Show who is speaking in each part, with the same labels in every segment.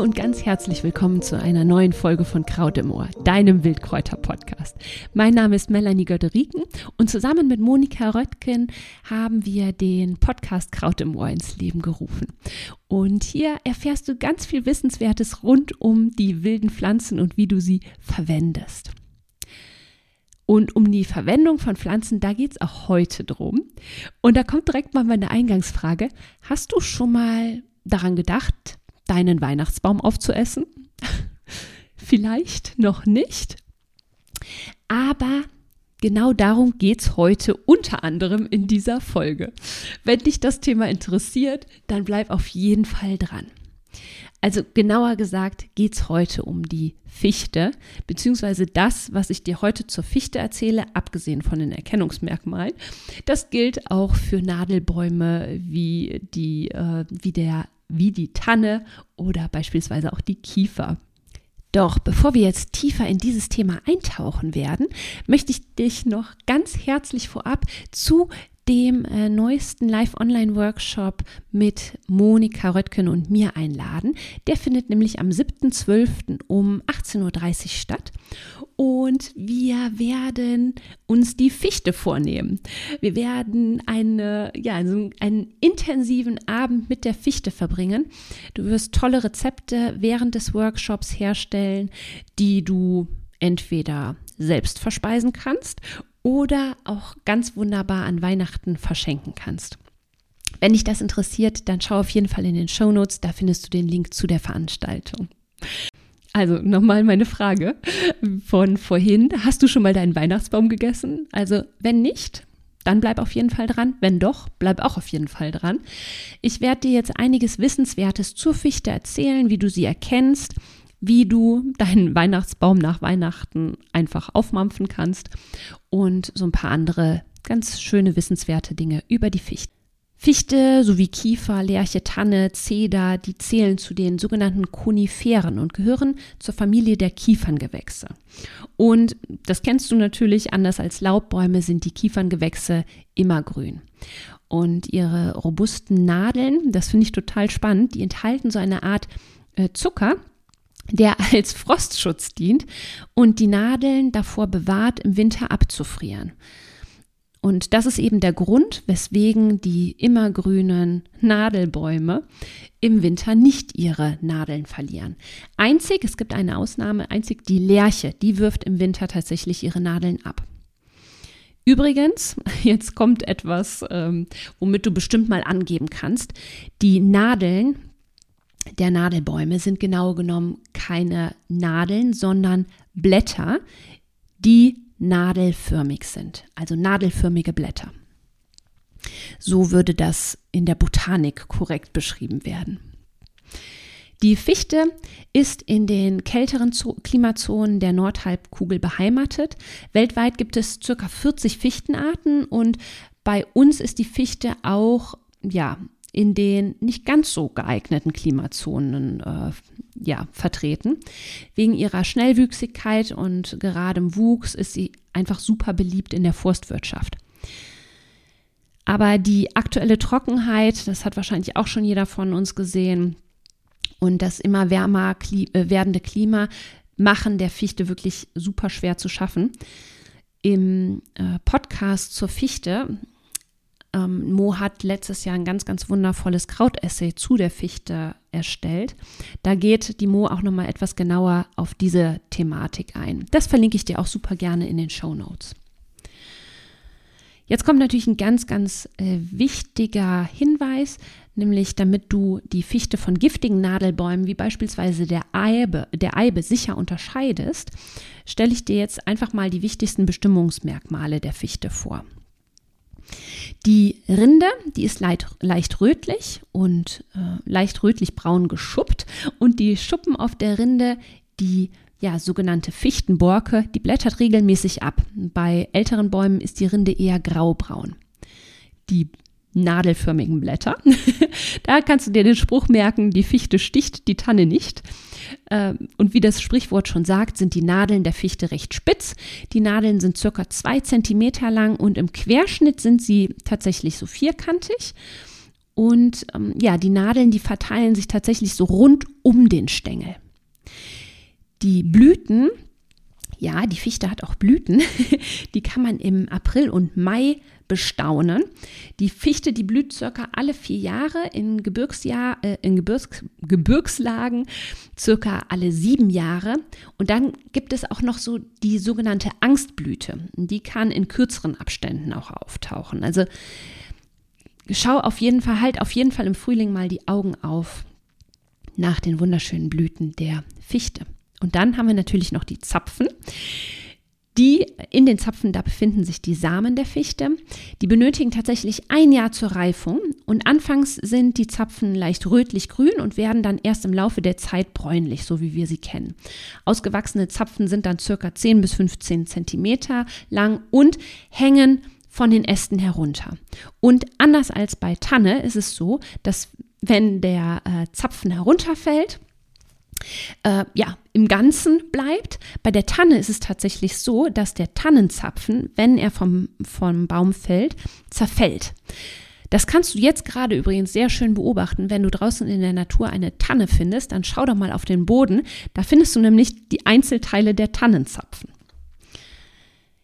Speaker 1: Und ganz herzlich willkommen zu einer neuen Folge von Kraut im Ohr, deinem Wildkräuter-Podcast. Mein Name ist Melanie Götteriken und zusammen mit Monika Röttgen haben wir den Podcast Kraut im Ohr ins Leben gerufen. Und hier erfährst du ganz viel Wissenswertes rund um die wilden Pflanzen und wie du sie verwendest. Und um die Verwendung von Pflanzen, da geht es auch heute drum. Und da kommt direkt mal meine Eingangsfrage. Hast du schon mal daran gedacht, deinen Weihnachtsbaum aufzuessen? Vielleicht noch nicht. Aber genau darum geht es heute unter anderem in dieser Folge. Wenn dich das Thema interessiert, dann bleib auf jeden Fall dran. Also genauer gesagt geht es heute um die Fichte, beziehungsweise das, was ich dir heute zur Fichte erzähle, abgesehen von den Erkennungsmerkmalen. Das gilt auch für Nadelbäume wie, die, äh, wie der wie die Tanne oder beispielsweise auch die Kiefer. Doch bevor wir jetzt tiefer in dieses Thema eintauchen werden, möchte ich dich noch ganz herzlich vorab zu dem äh, neuesten Live-Online-Workshop mit Monika Röttgen und mir einladen. Der findet nämlich am 7.12. um 18.30 Uhr statt. Und wir werden uns die Fichte vornehmen. Wir werden eine, ja, also einen intensiven Abend mit der Fichte verbringen. Du wirst tolle Rezepte während des Workshops herstellen, die du entweder selbst verspeisen kannst oder auch ganz wunderbar an Weihnachten verschenken kannst. Wenn dich das interessiert, dann schau auf jeden Fall in den Show Notes, da findest du den Link zu der Veranstaltung. Also nochmal meine Frage von vorhin. Hast du schon mal deinen Weihnachtsbaum gegessen? Also wenn nicht, dann bleib auf jeden Fall dran. Wenn doch, bleib auch auf jeden Fall dran. Ich werde dir jetzt einiges Wissenswertes zur Fichte erzählen, wie du sie erkennst, wie du deinen Weihnachtsbaum nach Weihnachten einfach aufmampfen kannst und so ein paar andere ganz schöne wissenswerte Dinge über die Fichte. Fichte sowie Kiefer, Lärche, Tanne, Zeder, die zählen zu den sogenannten Koniferen und gehören zur Familie der Kieferngewächse. Und das kennst du natürlich, anders als Laubbäume sind die Kieferngewächse immergrün. Und ihre robusten Nadeln, das finde ich total spannend, die enthalten so eine Art äh, Zucker, der als Frostschutz dient und die Nadeln davor bewahrt, im Winter abzufrieren. Und das ist eben der Grund, weswegen die immergrünen Nadelbäume im Winter nicht ihre Nadeln verlieren. Einzig, es gibt eine Ausnahme, einzig die Lerche, die wirft im Winter tatsächlich ihre Nadeln ab. Übrigens, jetzt kommt etwas, ähm, womit du bestimmt mal angeben kannst. Die Nadeln der Nadelbäume sind genau genommen keine Nadeln, sondern Blätter, die nadelförmig sind, also nadelförmige Blätter. So würde das in der Botanik korrekt beschrieben werden. Die Fichte ist in den kälteren Klimazonen der Nordhalbkugel beheimatet. Weltweit gibt es ca. 40 Fichtenarten und bei uns ist die Fichte auch ja, in den nicht ganz so geeigneten Klimazonen äh, ja, vertreten. Wegen ihrer Schnellwüchsigkeit und geradem Wuchs ist sie einfach super beliebt in der Forstwirtschaft. Aber die aktuelle Trockenheit, das hat wahrscheinlich auch schon jeder von uns gesehen, und das immer wärmer äh, werdende Klima machen der Fichte wirklich super schwer zu schaffen. Im äh, Podcast zur Fichte ähm, Mo hat letztes Jahr ein ganz, ganz wundervolles Krautessay zu der Fichte erstellt. Da geht die Mo auch nochmal etwas genauer auf diese Thematik ein. Das verlinke ich dir auch super gerne in den Show Notes. Jetzt kommt natürlich ein ganz, ganz äh, wichtiger Hinweis, nämlich damit du die Fichte von giftigen Nadelbäumen wie beispielsweise der Eibe, der Eibe sicher unterscheidest, stelle ich dir jetzt einfach mal die wichtigsten Bestimmungsmerkmale der Fichte vor. Die Rinde, die ist leicht, leicht rötlich und äh, leicht rötlich-braun geschuppt und die Schuppen auf der Rinde, die ja, sogenannte Fichtenborke, die blättert regelmäßig ab. Bei älteren Bäumen ist die Rinde eher graubraun. Die nadelförmigen Blätter, da kannst du dir den Spruch merken, die Fichte sticht, die Tanne nicht. Ähm, und wie das Sprichwort schon sagt, sind die Nadeln der Fichte recht spitz. Die Nadeln sind circa zwei Zentimeter lang und im Querschnitt sind sie tatsächlich so vierkantig. Und ähm, ja, die Nadeln, die verteilen sich tatsächlich so rund um den Stängel. Die Blüten, ja, die Fichte hat auch Blüten, die kann man im April und Mai bestaunen. Die Fichte, die blüht circa alle vier Jahre, in, Gebirgsjahr, äh, in Gebirgs, Gebirgslagen circa alle sieben Jahre. Und dann gibt es auch noch so die sogenannte Angstblüte. Die kann in kürzeren Abständen auch auftauchen. Also schau auf jeden Fall, halt auf jeden Fall im Frühling mal die Augen auf nach den wunderschönen Blüten der Fichte. Und dann haben wir natürlich noch die Zapfen. Die in den Zapfen, da befinden sich die Samen der Fichte. Die benötigen tatsächlich ein Jahr zur Reifung und anfangs sind die Zapfen leicht rötlich-grün und werden dann erst im Laufe der Zeit bräunlich, so wie wir sie kennen. Ausgewachsene Zapfen sind dann circa 10 bis 15 Zentimeter lang und hängen von den Ästen herunter. Und anders als bei Tanne ist es so, dass wenn der äh, Zapfen herunterfällt, äh, ja, im Ganzen bleibt. Bei der Tanne ist es tatsächlich so, dass der Tannenzapfen, wenn er vom, vom Baum fällt, zerfällt. Das kannst du jetzt gerade übrigens sehr schön beobachten, wenn du draußen in der Natur eine Tanne findest, dann schau doch mal auf den Boden. Da findest du nämlich die Einzelteile der Tannenzapfen.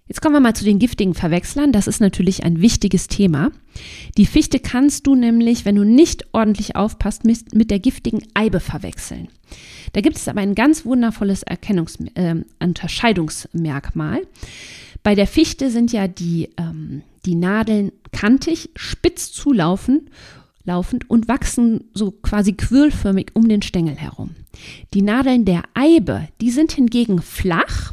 Speaker 1: Jetzt kommen wir mal zu den giftigen Verwechslern. Das ist natürlich ein wichtiges Thema. Die Fichte kannst du nämlich, wenn du nicht ordentlich aufpasst, mit der giftigen Eibe verwechseln. Da gibt es aber ein ganz wundervolles Erkennungs äh, Unterscheidungsmerkmal. Bei der Fichte sind ja die, ähm, die Nadeln kantig, spitz zulaufen laufend und wachsen so quasi quirlförmig um den Stängel herum. Die Nadeln der Eibe, die sind hingegen flach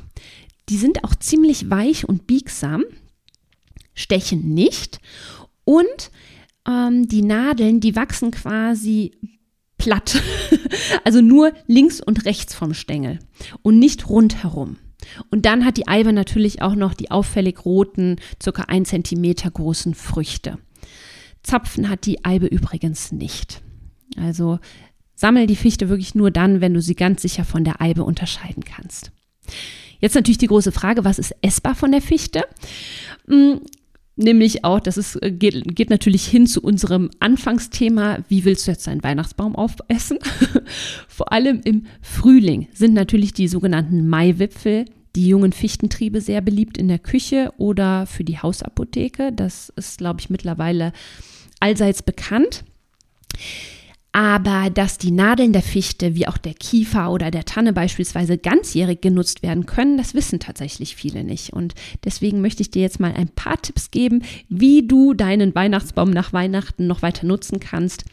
Speaker 1: die sind auch ziemlich weich und biegsam, stechen nicht und ähm, die Nadeln, die wachsen quasi platt, also nur links und rechts vom Stängel und nicht rundherum. Und dann hat die Eibe natürlich auch noch die auffällig roten, circa ein Zentimeter großen Früchte. Zapfen hat die Eibe übrigens nicht. Also sammel die Fichte wirklich nur dann, wenn du sie ganz sicher von der Eibe unterscheiden kannst. Jetzt natürlich die große Frage, was ist essbar von der Fichte? Hm, nämlich auch, das ist, äh, geht, geht natürlich hin zu unserem Anfangsthema, wie willst du jetzt deinen Weihnachtsbaum aufessen? Vor allem im Frühling sind natürlich die sogenannten Maiwipfel, die jungen Fichtentriebe sehr beliebt in der Küche oder für die Hausapotheke. Das ist, glaube ich, mittlerweile allseits bekannt. Aber dass die Nadeln der Fichte wie auch der Kiefer oder der Tanne beispielsweise ganzjährig genutzt werden können, das wissen tatsächlich viele nicht. Und deswegen möchte ich dir jetzt mal ein paar Tipps geben, wie du deinen Weihnachtsbaum nach Weihnachten noch weiter nutzen kannst,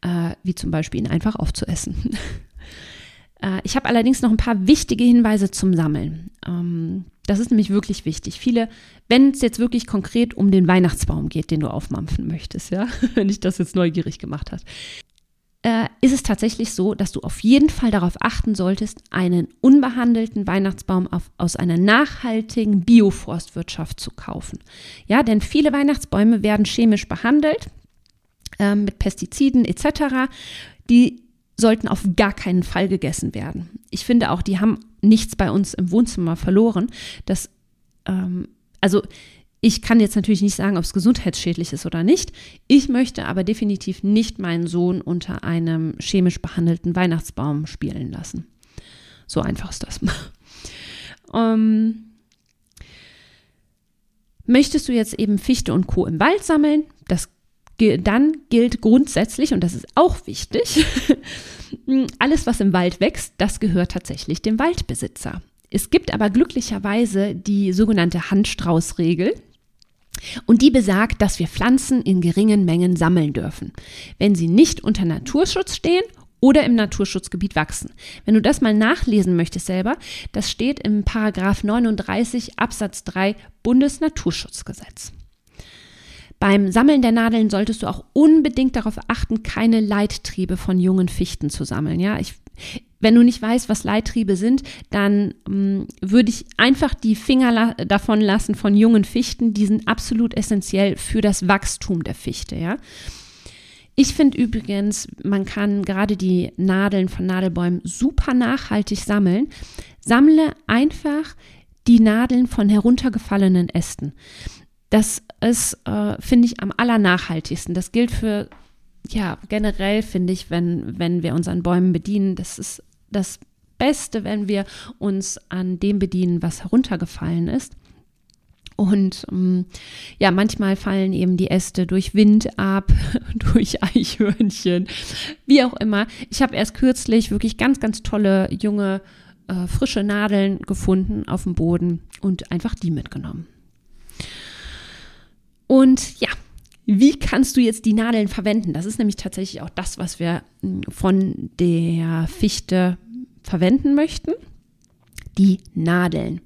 Speaker 1: äh, wie zum Beispiel ihn einfach aufzuessen. äh, ich habe allerdings noch ein paar wichtige Hinweise zum Sammeln. Ähm, das ist nämlich wirklich wichtig. Viele, wenn es jetzt wirklich konkret um den Weihnachtsbaum geht, den du aufmampfen möchtest, ja, wenn ich das jetzt neugierig gemacht habe äh, ist es tatsächlich so, dass du auf jeden Fall darauf achten solltest, einen unbehandelten Weihnachtsbaum auf, aus einer nachhaltigen Bioforstwirtschaft zu kaufen. Ja, denn viele Weihnachtsbäume werden chemisch behandelt äh, mit Pestiziden etc. Die sollten auf gar keinen Fall gegessen werden. Ich finde auch, die haben nichts bei uns im Wohnzimmer verloren. Das, ähm, also ich kann jetzt natürlich nicht sagen, ob es gesundheitsschädlich ist oder nicht. Ich möchte aber definitiv nicht meinen Sohn unter einem chemisch behandelten Weihnachtsbaum spielen lassen. So einfach ist das. ähm, möchtest du jetzt eben Fichte und Co. im Wald sammeln? Das, dann gilt grundsätzlich, und das ist auch wichtig, alles, was im Wald wächst, das gehört tatsächlich dem Waldbesitzer. Es gibt aber glücklicherweise die sogenannte Handstraußregel. Und die besagt, dass wir Pflanzen in geringen Mengen sammeln dürfen, wenn sie nicht unter Naturschutz stehen oder im Naturschutzgebiet wachsen. Wenn du das mal nachlesen möchtest selber, das steht im Paragraph 39 Absatz 3 Bundesnaturschutzgesetz. Beim Sammeln der Nadeln solltest du auch unbedingt darauf achten, keine Leittriebe von jungen Fichten zu sammeln. Ja, ich, wenn du nicht weißt, was Leittriebe sind, dann ähm, würde ich einfach die Finger la davon lassen von jungen Fichten. Die sind absolut essentiell für das Wachstum der Fichte. Ja? Ich finde übrigens, man kann gerade die Nadeln von Nadelbäumen super nachhaltig sammeln. Sammle einfach die Nadeln von heruntergefallenen Ästen. Das ist, äh, finde ich, am allernachhaltigsten. Das gilt für ja, generell finde ich, wenn, wenn wir uns an Bäumen bedienen, das ist das Beste, wenn wir uns an dem bedienen, was heruntergefallen ist. Und ähm, ja, manchmal fallen eben die Äste durch Wind ab, durch Eichhörnchen, wie auch immer. Ich habe erst kürzlich wirklich ganz, ganz tolle junge, äh, frische Nadeln gefunden auf dem Boden und einfach die mitgenommen. Und ja, wie kannst du jetzt die Nadeln verwenden? Das ist nämlich tatsächlich auch das, was wir hm, von der Fichte verwenden möchten. Die Nadeln.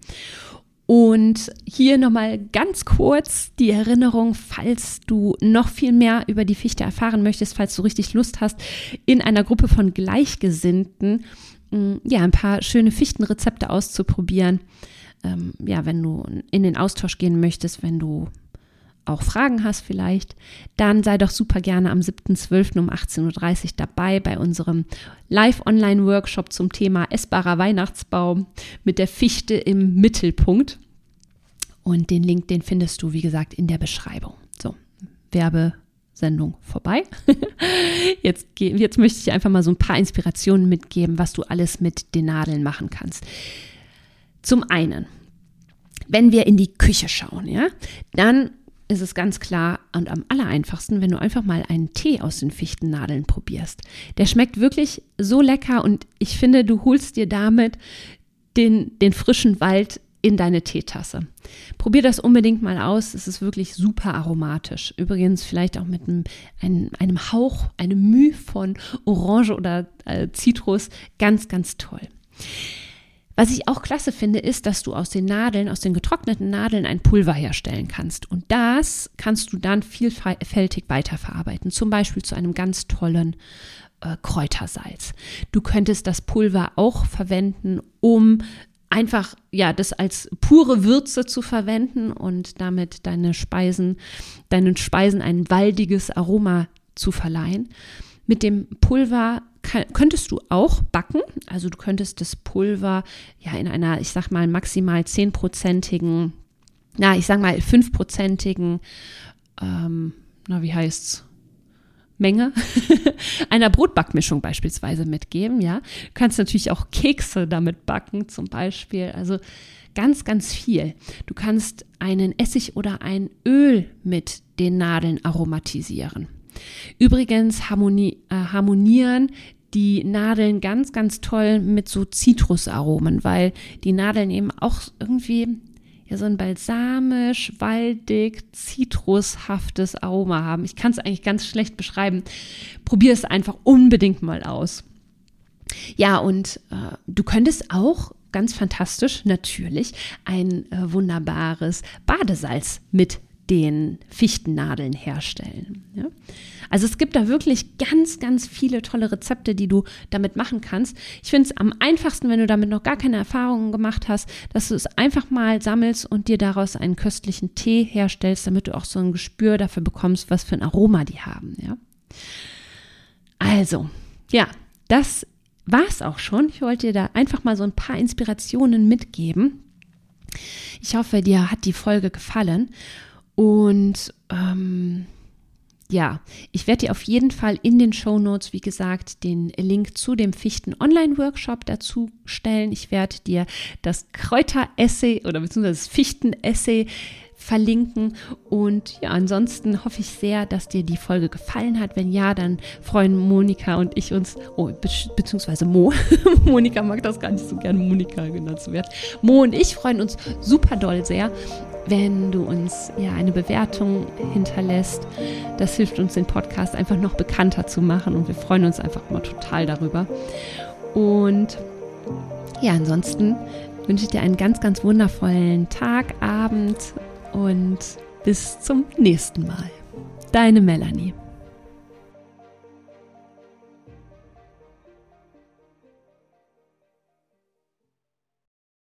Speaker 1: Und hier nochmal ganz kurz die Erinnerung, falls du noch viel mehr über die Fichte erfahren möchtest, falls du richtig Lust hast, in einer Gruppe von Gleichgesinnten mm, ja, ein paar schöne Fichtenrezepte auszuprobieren. Ähm, ja, wenn du in den Austausch gehen möchtest, wenn du auch Fragen hast vielleicht, dann sei doch super gerne am 7.12. um 18.30 Uhr dabei bei unserem Live-Online-Workshop zum Thema essbarer Weihnachtsbaum mit der Fichte im Mittelpunkt. Und den Link, den findest du, wie gesagt, in der Beschreibung. So, Werbesendung vorbei. Jetzt, jetzt möchte ich einfach mal so ein paar Inspirationen mitgeben, was du alles mit den Nadeln machen kannst. Zum einen, wenn wir in die Küche schauen, ja, dann ist es ganz klar und am allereinfachsten, wenn du einfach mal einen Tee aus den Fichtennadeln probierst. Der schmeckt wirklich so lecker und ich finde, du holst dir damit den, den frischen Wald in deine Teetasse. Probier das unbedingt mal aus. Es ist wirklich super aromatisch. Übrigens vielleicht auch mit einem, einem, einem Hauch, einem Mühe von Orange oder äh, Zitrus. Ganz, ganz toll. Was ich auch klasse finde, ist, dass du aus den Nadeln, aus den getrockneten Nadeln ein Pulver herstellen kannst. Und das kannst du dann vielfältig weiterverarbeiten. Zum Beispiel zu einem ganz tollen äh, Kräutersalz. Du könntest das Pulver auch verwenden, um einfach ja das als pure Würze zu verwenden und damit deine Speisen, deinen Speisen ein waldiges Aroma zu verleihen. Mit dem Pulver könntest du auch backen. Also du könntest das Pulver ja in einer, ich sag mal, maximal zehnprozentigen, na, ich sag mal fünfprozentigen, ähm, na, wie heißt's? Menge einer Brotbackmischung beispielsweise mitgeben, ja. Du kannst natürlich auch Kekse damit backen, zum Beispiel. Also ganz, ganz viel. Du kannst einen Essig oder ein Öl mit den Nadeln aromatisieren. Übrigens harmoni äh, harmonieren die Nadeln ganz, ganz toll mit so Zitrusaromen, weil die Nadeln eben auch irgendwie ja so ein balsamisch, waldig, zitrushaftes Aroma haben. Ich kann es eigentlich ganz schlecht beschreiben. Probier es einfach unbedingt mal aus. Ja, und äh, du könntest auch ganz fantastisch natürlich ein äh, wunderbares Badesalz mit den Fichtennadeln herstellen. Ja? Also es gibt da wirklich ganz, ganz viele tolle Rezepte, die du damit machen kannst. Ich finde es am einfachsten, wenn du damit noch gar keine Erfahrungen gemacht hast, dass du es einfach mal sammelst und dir daraus einen köstlichen Tee herstellst, damit du auch so ein Gespür dafür bekommst, was für ein Aroma die haben. Ja? Also, ja, das war es auch schon. Ich wollte dir da einfach mal so ein paar Inspirationen mitgeben. Ich hoffe, dir hat die Folge gefallen. Und ähm, ja, ich werde dir auf jeden Fall in den Show Notes, wie gesagt, den Link zu dem Fichten-Online-Workshop dazu stellen. Ich werde dir das Kräuter-Essay oder beziehungsweise das Fichten-Essay verlinken. Und ja, ansonsten hoffe ich sehr, dass dir die Folge gefallen hat. Wenn ja, dann freuen Monika und ich uns, oh, be beziehungsweise Mo. Monika mag das gar nicht so gerne, Monika genannt zu werden. Mo und ich freuen uns super doll sehr, wenn du uns ja eine Bewertung hinterlässt. Das hilft uns, den Podcast einfach noch bekannter zu machen und wir freuen uns einfach immer total darüber. Und ja, ansonsten wünsche ich dir einen ganz, ganz wundervollen Tag, Abend und bis zum nächsten Mal. Deine Melanie.